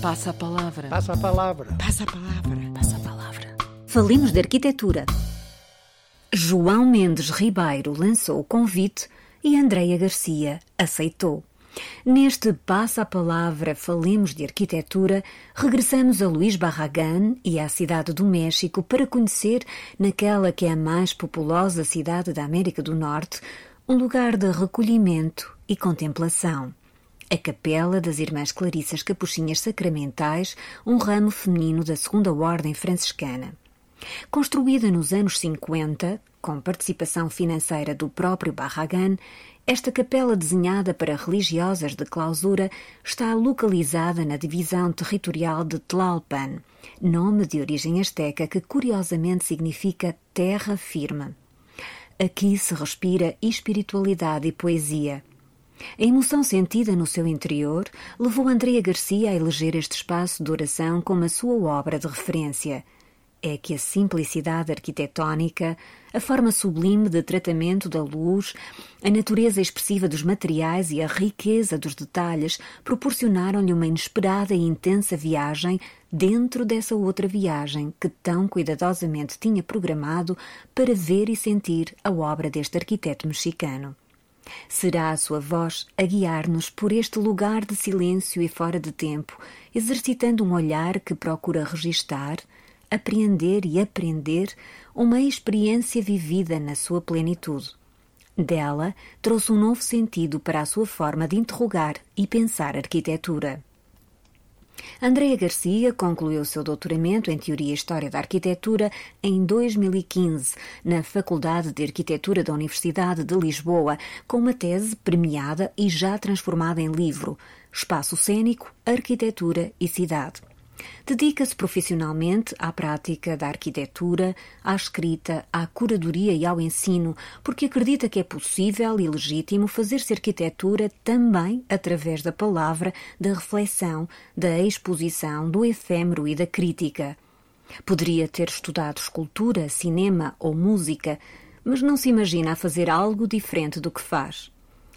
Passa a palavra. Passa a palavra. Passa a palavra. Passa a palavra. Falemos de arquitetura. João Mendes Ribeiro lançou o convite e Andreia Garcia aceitou. Neste Passa a Palavra Falemos de Arquitetura, regressamos a Luís Barragán e à Cidade do México para conhecer, naquela que é a mais populosa cidade da América do Norte, um lugar de recolhimento e contemplação. A Capela das Irmãs Clarissas Capuchinhas Sacramentais, um ramo feminino da Segunda Ordem Franciscana. Construída nos anos 50, com participação financeira do próprio Barragán, esta capela desenhada para religiosas de clausura está localizada na divisão territorial de Tlalpan, nome de origem asteca que curiosamente significa terra firme. Aqui se respira espiritualidade e poesia. A emoção sentida no seu interior levou Andrea Garcia a eleger este espaço de oração como a sua obra de referência. É que a simplicidade arquitetónica, a forma sublime de tratamento da luz, a natureza expressiva dos materiais e a riqueza dos detalhes proporcionaram-lhe uma inesperada e intensa viagem dentro dessa outra viagem que tão cuidadosamente tinha programado para ver e sentir a obra deste arquiteto mexicano. Será a sua voz a guiar-nos por este lugar de silêncio e fora de tempo, exercitando um olhar que procura registar, apreender e aprender uma experiência vivida na sua plenitude. Dela trouxe um novo sentido para a sua forma de interrogar e pensar arquitetura. Andrea Garcia concluiu seu doutoramento em Teoria e História da Arquitetura em 2015 na Faculdade de Arquitetura da Universidade de Lisboa, com uma tese premiada e já transformada em livro Espaço Cênico, Arquitetura e Cidade. Dedica-se profissionalmente à prática da arquitetura, à escrita, à curadoria e ao ensino, porque acredita que é possível e legítimo fazer-se arquitetura também através da palavra, da reflexão, da exposição, do efêmero e da crítica. Poderia ter estudado escultura, cinema ou música, mas não se imagina a fazer algo diferente do que faz.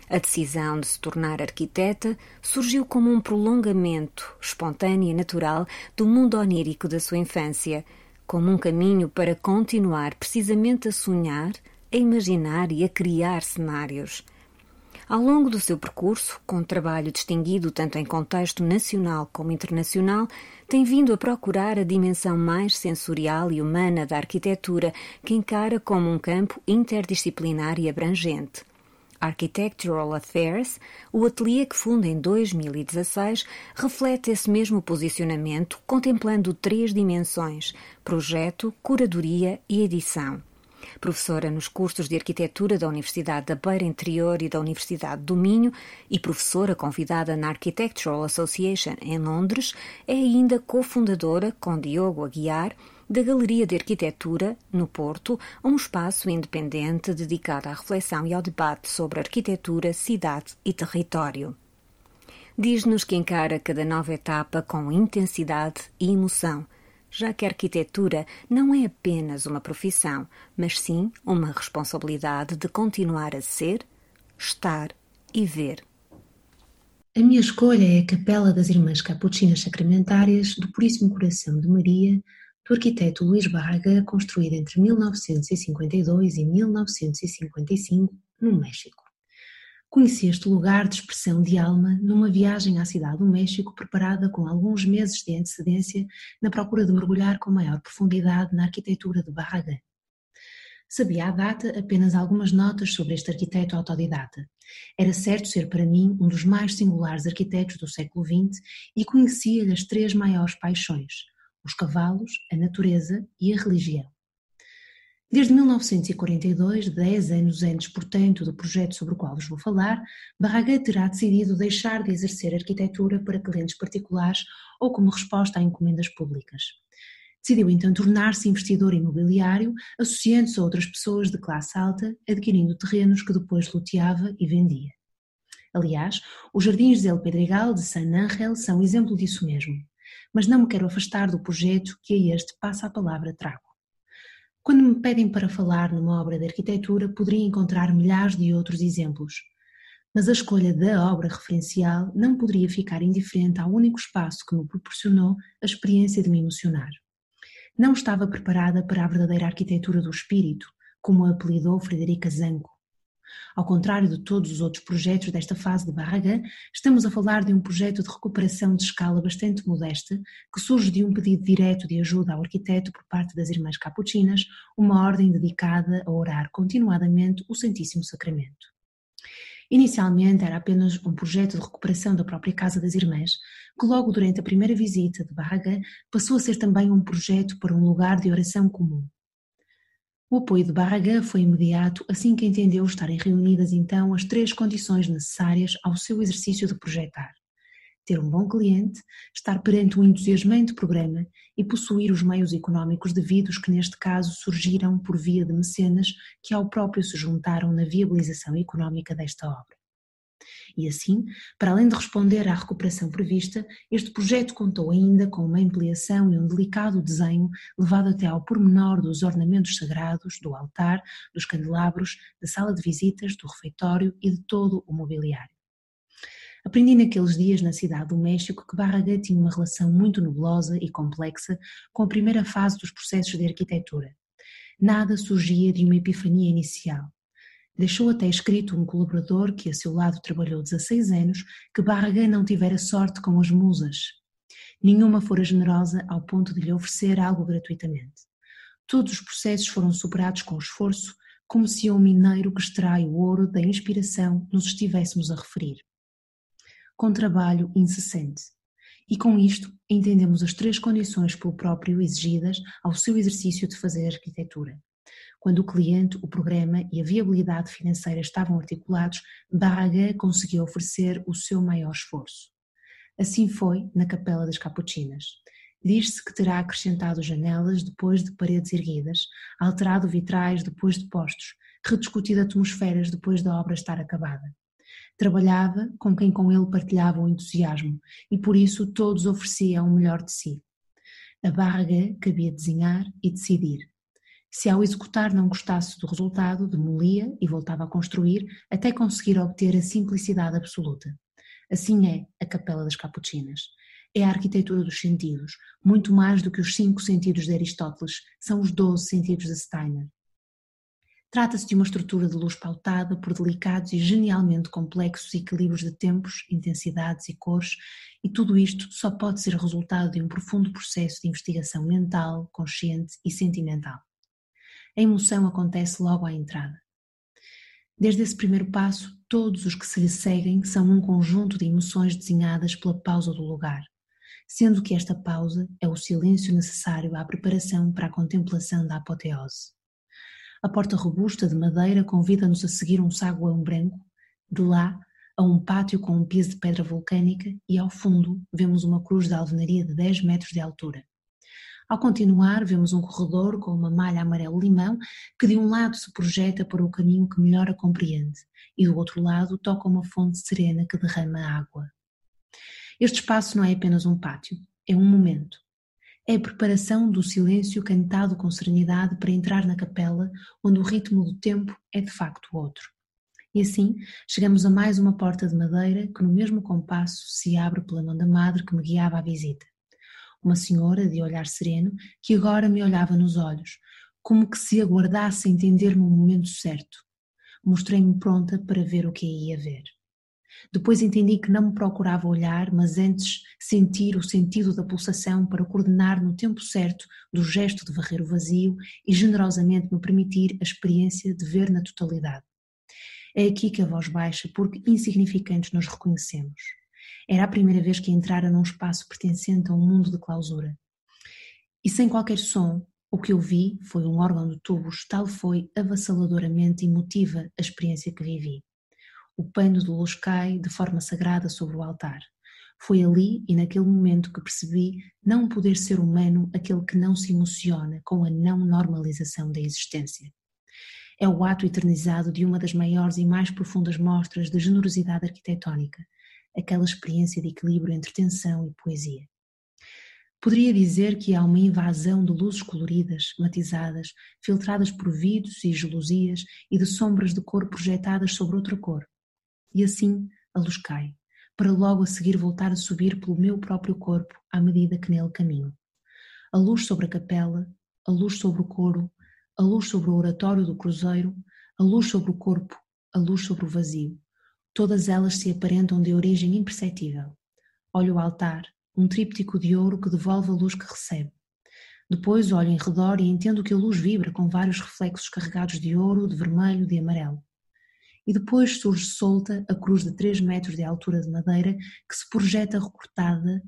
A decisão de se tornar arquiteta surgiu como um prolongamento espontâneo e natural do mundo onírico da sua infância, como um caminho para continuar precisamente a sonhar, a imaginar e a criar cenários. Ao longo do seu percurso, com trabalho distinguido tanto em contexto nacional como internacional, tem vindo a procurar a dimensão mais sensorial e humana da arquitetura, que encara como um campo interdisciplinar e abrangente. Architectural Affairs, o ateliê que funda em 2016, reflete esse mesmo posicionamento, contemplando três dimensões: projeto, curadoria e edição. Professora nos cursos de arquitetura da Universidade da Beira Interior e da Universidade do Minho e professora convidada na Architectural Association em Londres, é ainda cofundadora, com Diogo Aguiar, da Galeria de Arquitetura, no Porto, um espaço independente dedicado à reflexão e ao debate sobre arquitetura, cidade e território. Diz-nos que encara cada nova etapa com intensidade e emoção, já que a arquitetura não é apenas uma profissão, mas sim uma responsabilidade de continuar a ser, estar e ver. A minha escolha é a Capela das Irmãs Capuchinas Sacramentárias do Puríssimo Coração de Maria, do arquiteto Luís Barraga, construída entre 1952 e 1955 no México. Conheci este lugar de expressão de alma numa viagem à cidade do México preparada com alguns meses de antecedência na procura de mergulhar com maior profundidade na arquitetura de Barraga. Sabia à data apenas algumas notas sobre este arquiteto autodidata. Era certo ser para mim um dos mais singulares arquitetos do século XX e conhecia-lhe as três maiores paixões: os cavalos, a natureza e a religião. Desde 1942, dez anos antes, portanto, do projeto sobre o qual vos vou falar, Barraga terá decidido deixar de exercer arquitetura para clientes particulares ou como resposta a encomendas públicas. Decidiu então tornar-se investidor imobiliário, associando-se a outras pessoas de classe alta, adquirindo terrenos que depois loteava e vendia. Aliás, os jardins de El Pedregal de San Ángel são exemplo disso mesmo mas não me quero afastar do projeto que a este passa a palavra trago. Quando me pedem para falar numa obra de arquitetura, poderia encontrar milhares de outros exemplos. Mas a escolha da obra referencial não poderia ficar indiferente ao único espaço que me proporcionou a experiência de me emocionar. Não estava preparada para a verdadeira arquitetura do espírito, como a apelidou Frederica Zanco. Ao contrário de todos os outros projetos desta fase de Barragã, estamos a falar de um projeto de recuperação de escala bastante modesta, que surge de um pedido direto de ajuda ao arquiteto por parte das Irmãs Capuchinas, uma ordem dedicada a orar continuadamente o Santíssimo Sacramento. Inicialmente era apenas um projeto de recuperação da própria Casa das Irmãs, que logo durante a primeira visita de Barragã passou a ser também um projeto para um lugar de oração comum. O apoio de Barragã foi imediato assim que entendeu estarem reunidas então as três condições necessárias ao seu exercício de projetar. Ter um bom cliente, estar perante um entusiasmante programa e possuir os meios económicos devidos que neste caso surgiram por via de mecenas que ao próprio se juntaram na viabilização económica desta obra. E assim, para além de responder à recuperação prevista, este projeto contou ainda com uma ampliação e um delicado desenho levado até ao pormenor dos ornamentos sagrados, do altar, dos candelabros, da sala de visitas, do refeitório e de todo o mobiliário. Aprendi naqueles dias na cidade do México que Barragã tinha uma relação muito nebulosa e complexa com a primeira fase dos processos de arquitetura. Nada surgia de uma epifania inicial. Deixou até escrito um colaborador que a seu lado trabalhou 16 anos que Barragã não tivera sorte com as musas. Nenhuma fora generosa ao ponto de lhe oferecer algo gratuitamente. Todos os processos foram superados com esforço, como se um mineiro que extrai o ouro da inspiração nos estivéssemos a referir. Com trabalho incessante. E com isto entendemos as três condições pelo próprio exigidas ao seu exercício de fazer arquitetura. Quando o cliente, o programa e a viabilidade financeira estavam articulados, Barraga conseguiu oferecer o seu maior esforço. Assim foi na Capela das Capuchinas. Diz-se que terá acrescentado janelas depois de paredes erguidas, alterado vitrais depois de postos, rediscutido atmosferas depois da obra estar acabada. Trabalhava com quem com ele partilhava o entusiasmo e por isso todos ofereciam o melhor de si. A Barraga cabia desenhar e decidir, se ao executar não gostasse do resultado, demolia e voltava a construir até conseguir obter a simplicidade absoluta. Assim é a Capela das Capuchinas. É a arquitetura dos sentidos, muito mais do que os cinco sentidos de Aristóteles, são os doze sentidos de Steiner. Trata-se de uma estrutura de luz pautada por delicados e genialmente complexos equilíbrios de tempos, intensidades e cores, e tudo isto só pode ser resultado de um profundo processo de investigação mental, consciente e sentimental a emoção acontece logo à entrada. Desde esse primeiro passo, todos os que se lhe seguem são um conjunto de emoções desenhadas pela pausa do lugar, sendo que esta pausa é o silêncio necessário à preparação para a contemplação da apoteose. A porta robusta de madeira convida-nos a seguir um saguão branco, de lá a um pátio com um piso de pedra vulcânica e ao fundo vemos uma cruz de alvenaria de 10 metros de altura. Ao continuar, vemos um corredor com uma malha amarelo-limão que de um lado se projeta para o caminho que melhor a compreende e do outro lado toca uma fonte serena que derrama água. Este espaço não é apenas um pátio, é um momento. É a preparação do silêncio cantado com serenidade para entrar na capela, onde o ritmo do tempo é de facto outro. E assim chegamos a mais uma porta de madeira que, no mesmo compasso, se abre pela mão da madre que me guiava à visita uma senhora de olhar sereno que agora me olhava nos olhos, como que se aguardasse entender-me o momento certo. Mostrei-me pronta para ver o que ia ver. Depois entendi que não me procurava olhar, mas antes sentir o sentido da pulsação para coordenar no tempo certo do gesto de varrer o vazio e generosamente me permitir a experiência de ver na totalidade. É aqui que a voz baixa, porque insignificantes nos reconhecemos. Era a primeira vez que entrara num espaço pertencente a um mundo de clausura. E sem qualquer som, o que eu vi foi um órgão de tubos, tal foi avassaladoramente emotiva a experiência que vivi. O pano de luz cai de forma sagrada sobre o altar. Foi ali e naquele momento que percebi não poder ser humano aquele que não se emociona com a não normalização da existência. É o ato eternizado de uma das maiores e mais profundas mostras de generosidade arquitetónica, aquela experiência de equilíbrio entre tensão e poesia. Poderia dizer que há uma invasão de luzes coloridas, matizadas, filtradas por vidros e gelosias e de sombras de cor projetadas sobre outra cor. E assim a luz cai, para logo a seguir voltar a subir pelo meu próprio corpo à medida que nele caminho. A luz sobre a capela, a luz sobre o coro, a luz sobre o oratório do cruzeiro, a luz sobre o corpo, a luz sobre o vazio. Todas elas se aparentam de origem imperceptível. Olho o altar, um tríptico de ouro que devolve a luz que recebe. Depois olho em redor e entendo que a luz vibra com vários reflexos carregados de ouro, de vermelho, de amarelo. E depois surge solta a cruz de 3 metros de altura de madeira que se projeta recortada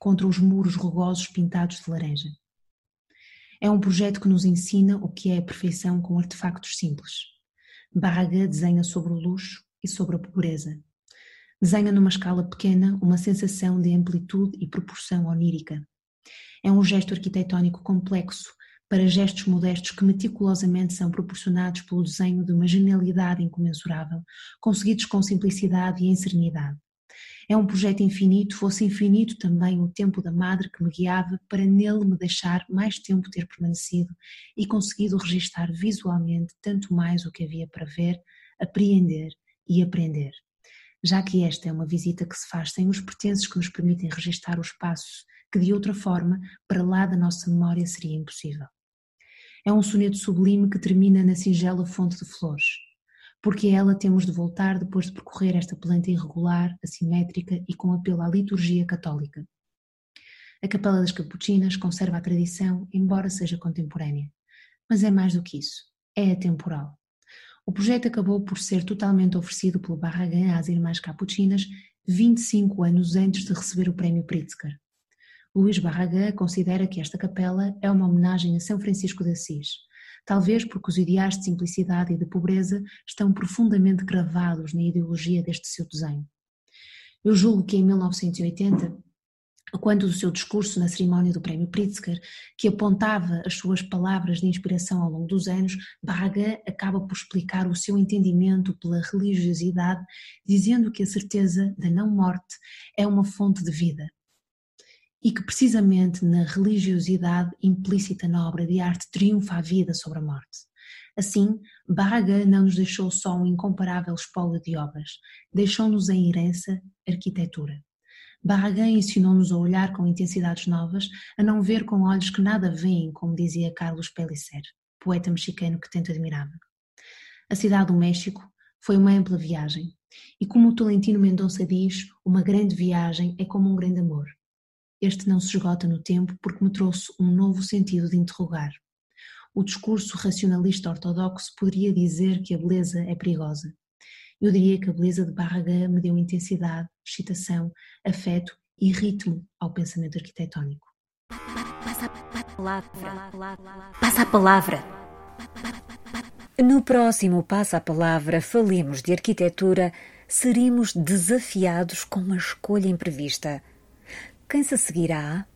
contra os muros rugosos pintados de laranja. É um projeto que nos ensina o que é a perfeição com artefactos simples. Barraga desenha sobre o luxo e sobre a pobreza. Desenha numa escala pequena uma sensação de amplitude e proporção onírica. É um gesto arquitetónico complexo para gestos modestos que meticulosamente são proporcionados pelo desenho de uma genialidade incomensurável, conseguidos com simplicidade e em serenidade. É um projeto infinito, fosse infinito também o tempo da madre que me guiava para nele me deixar mais tempo ter permanecido e conseguido registar visualmente tanto mais o que havia para ver, apreender e aprender. Já que esta é uma visita que se faz sem os pertences que nos permitem registar o espaço que de outra forma, para lá da nossa memória, seria impossível. É um soneto sublime que termina na singela fonte de flores, porque a ela temos de voltar depois de percorrer esta planta irregular, assimétrica e com apelo à liturgia católica. A Capela das Capuchinas conserva a tradição, embora seja contemporânea. Mas é mais do que isso, é atemporal. O projeto acabou por ser totalmente oferecido pelo Barragan às Irmãs Capuchinas 25 anos antes de receber o Prémio Pritzker. Luís Barraga considera que esta capela é uma homenagem a São Francisco de Assis, talvez porque os ideais de simplicidade e de pobreza estão profundamente gravados na ideologia deste seu desenho. Eu julgo que em 1980, quando do seu discurso na cerimónia do Prémio Pritzker, que apontava as suas palavras de inspiração ao longo dos anos, Barraga acaba por explicar o seu entendimento pela religiosidade, dizendo que a certeza da não-morte é uma fonte de vida, e que precisamente na religiosidade implícita na obra de arte triunfa a vida sobre a morte. Assim, Braga não nos deixou só um incomparável espólio de obras, deixou-nos em herança arquitetura. Braga ensinou-nos a olhar com intensidades novas, a não ver com olhos que nada veem, como dizia Carlos Pellicer, poeta mexicano que tanto admirava. A cidade do México foi uma ampla viagem, e como o Tolentino Mendonça diz, uma grande viagem é como um grande amor. Este não se esgota no tempo porque me trouxe um novo sentido de interrogar. O discurso racionalista ortodoxo poderia dizer que a beleza é perigosa. Eu diria que a beleza de Barraga me deu intensidade, excitação, afeto e ritmo ao pensamento arquitetónico. Passa a palavra. Passa a palavra. No próximo Passa a Palavra Falemos de Arquitetura, seremos desafiados com uma escolha imprevista quem se seguirá